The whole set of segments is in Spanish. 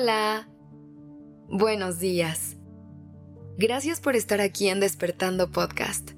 Hola. Buenos días. Gracias por estar aquí en Despertando Podcast.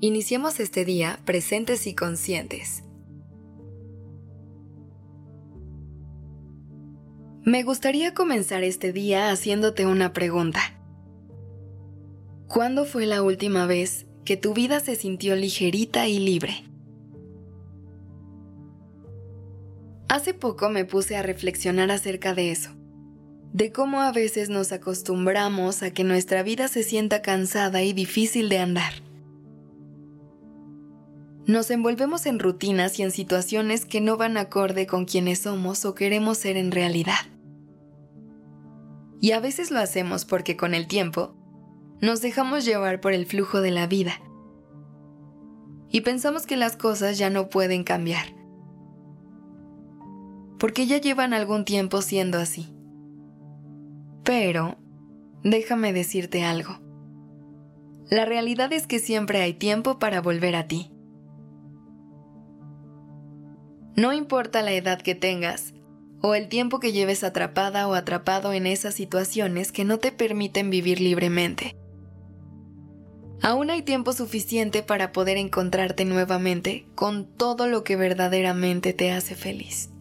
Iniciemos este día presentes y conscientes. Me gustaría comenzar este día haciéndote una pregunta. ¿Cuándo fue la última vez que tu vida se sintió ligerita y libre? Hace poco me puse a reflexionar acerca de eso, de cómo a veces nos acostumbramos a que nuestra vida se sienta cansada y difícil de andar. Nos envolvemos en rutinas y en situaciones que no van acorde con quienes somos o queremos ser en realidad. Y a veces lo hacemos porque con el tiempo nos dejamos llevar por el flujo de la vida y pensamos que las cosas ya no pueden cambiar porque ya llevan algún tiempo siendo así. Pero, déjame decirte algo. La realidad es que siempre hay tiempo para volver a ti. No importa la edad que tengas, o el tiempo que lleves atrapada o atrapado en esas situaciones que no te permiten vivir libremente. Aún hay tiempo suficiente para poder encontrarte nuevamente con todo lo que verdaderamente te hace feliz.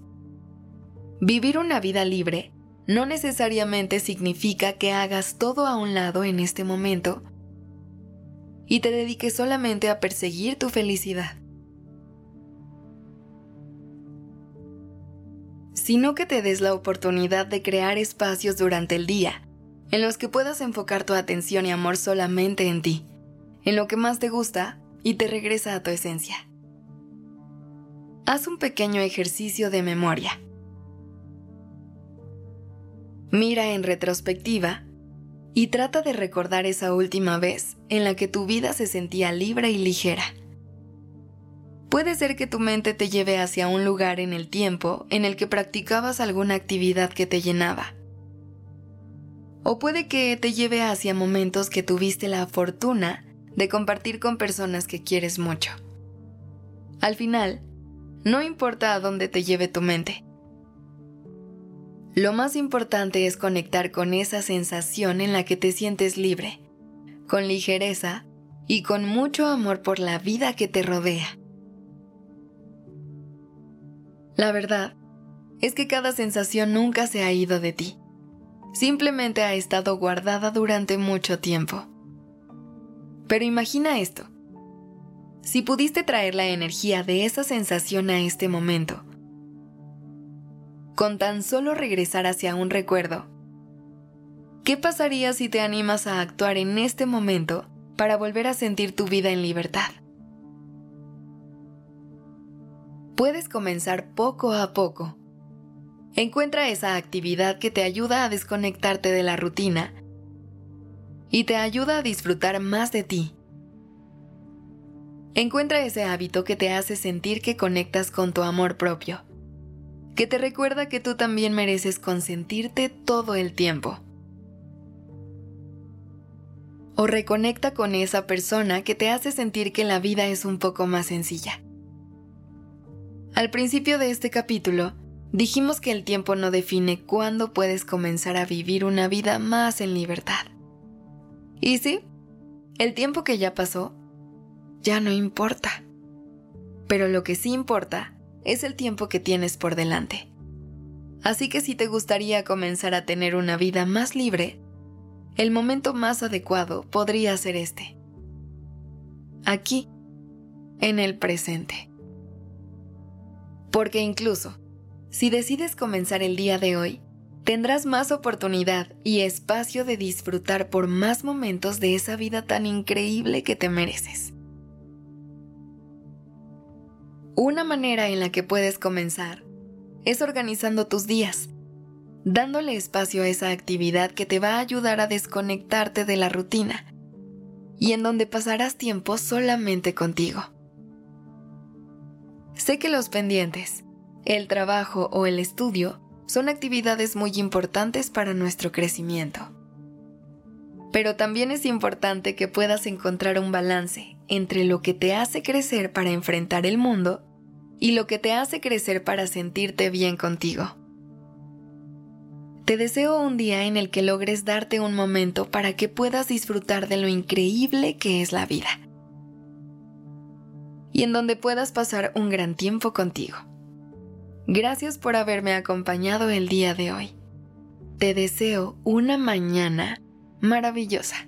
Vivir una vida libre no necesariamente significa que hagas todo a un lado en este momento y te dediques solamente a perseguir tu felicidad, sino que te des la oportunidad de crear espacios durante el día en los que puedas enfocar tu atención y amor solamente en ti, en lo que más te gusta y te regresa a tu esencia. Haz un pequeño ejercicio de memoria Mira en retrospectiva y trata de recordar esa última vez en la que tu vida se sentía libre y ligera. Puede ser que tu mente te lleve hacia un lugar en el tiempo en el que practicabas alguna actividad que te llenaba. O puede que te lleve hacia momentos que tuviste la fortuna de compartir con personas que quieres mucho. Al final, no importa a dónde te lleve tu mente, lo más importante es conectar con esa sensación en la que te sientes libre, con ligereza y con mucho amor por la vida que te rodea. La verdad es que cada sensación nunca se ha ido de ti, simplemente ha estado guardada durante mucho tiempo. Pero imagina esto. Si pudiste traer la energía de esa sensación a este momento, con tan solo regresar hacia un recuerdo. ¿Qué pasaría si te animas a actuar en este momento para volver a sentir tu vida en libertad? Puedes comenzar poco a poco. Encuentra esa actividad que te ayuda a desconectarte de la rutina y te ayuda a disfrutar más de ti. Encuentra ese hábito que te hace sentir que conectas con tu amor propio que te recuerda que tú también mereces consentirte todo el tiempo. O reconecta con esa persona que te hace sentir que la vida es un poco más sencilla. Al principio de este capítulo, dijimos que el tiempo no define cuándo puedes comenzar a vivir una vida más en libertad. Y sí, el tiempo que ya pasó, ya no importa. Pero lo que sí importa es el tiempo que tienes por delante. Así que si te gustaría comenzar a tener una vida más libre, el momento más adecuado podría ser este. Aquí, en el presente. Porque incluso, si decides comenzar el día de hoy, tendrás más oportunidad y espacio de disfrutar por más momentos de esa vida tan increíble que te mereces. Una manera en la que puedes comenzar es organizando tus días, dándole espacio a esa actividad que te va a ayudar a desconectarte de la rutina y en donde pasarás tiempo solamente contigo. Sé que los pendientes, el trabajo o el estudio son actividades muy importantes para nuestro crecimiento. Pero también es importante que puedas encontrar un balance entre lo que te hace crecer para enfrentar el mundo y lo que te hace crecer para sentirte bien contigo. Te deseo un día en el que logres darte un momento para que puedas disfrutar de lo increíble que es la vida. Y en donde puedas pasar un gran tiempo contigo. Gracias por haberme acompañado el día de hoy. Te deseo una mañana maravillosa.